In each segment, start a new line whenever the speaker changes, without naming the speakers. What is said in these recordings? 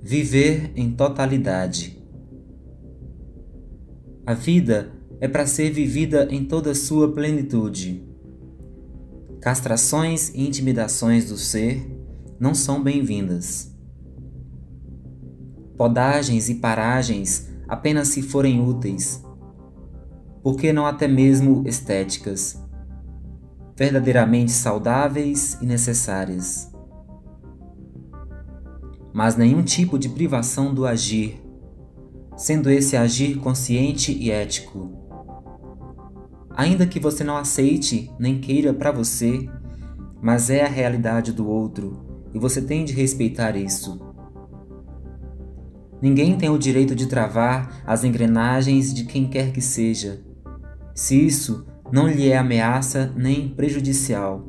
Viver em totalidade. A vida é para ser vivida em toda sua plenitude. Castrações e intimidações do ser não são bem-vindas. Podagens e paragens apenas se forem úteis, porque não até mesmo estéticas, verdadeiramente saudáveis e necessárias mas nenhum tipo de privação do agir, sendo esse agir consciente e ético. Ainda que você não aceite nem queira para você, mas é a realidade do outro e você tem de respeitar isso. Ninguém tem o direito de travar as engrenagens de quem quer que seja, se isso não lhe é ameaça nem prejudicial.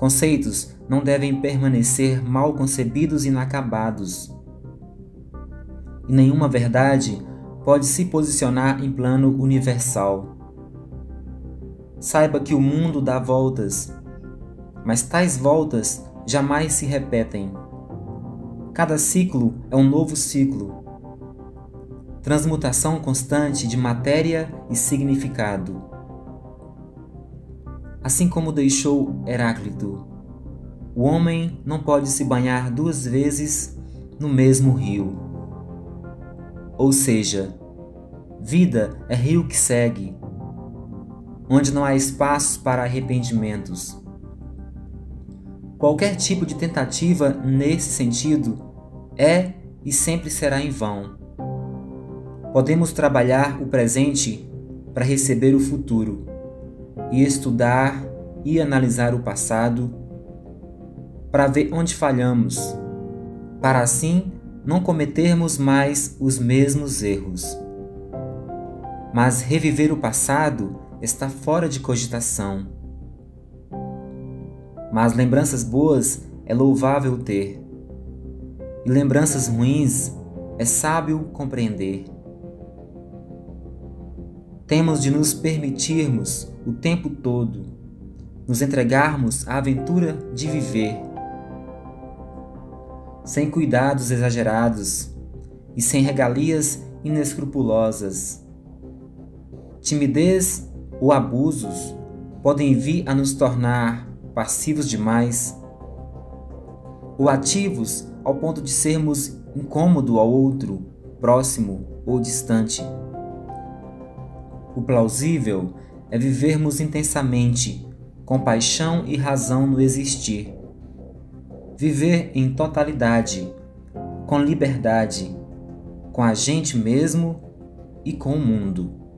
Conceitos não devem permanecer mal concebidos e inacabados. E nenhuma verdade pode se posicionar em plano universal. Saiba que o mundo dá voltas, mas tais voltas jamais se repetem. Cada ciclo é um novo ciclo. Transmutação constante de matéria e significado. Assim como deixou Heráclito, o homem não pode se banhar duas vezes no mesmo rio. Ou seja, vida é rio que segue, onde não há espaço para arrependimentos. Qualquer tipo de tentativa nesse sentido é e sempre será em vão. Podemos trabalhar o presente para receber o futuro e estudar e analisar o passado para ver onde falhamos, para assim não cometermos mais os mesmos erros. Mas reviver o passado está fora de cogitação. Mas lembranças boas é louvável ter, e lembranças ruins é sábio compreender. Temos de nos permitirmos o tempo todo, nos entregarmos à aventura de viver, sem cuidados exagerados e sem regalias inescrupulosas. Timidez ou abusos podem vir a nos tornar passivos demais ou ativos ao ponto de sermos incômodo ao outro, próximo ou distante. O plausível é vivermos intensamente, com paixão e razão no existir. Viver em totalidade, com liberdade, com a gente mesmo e com o mundo.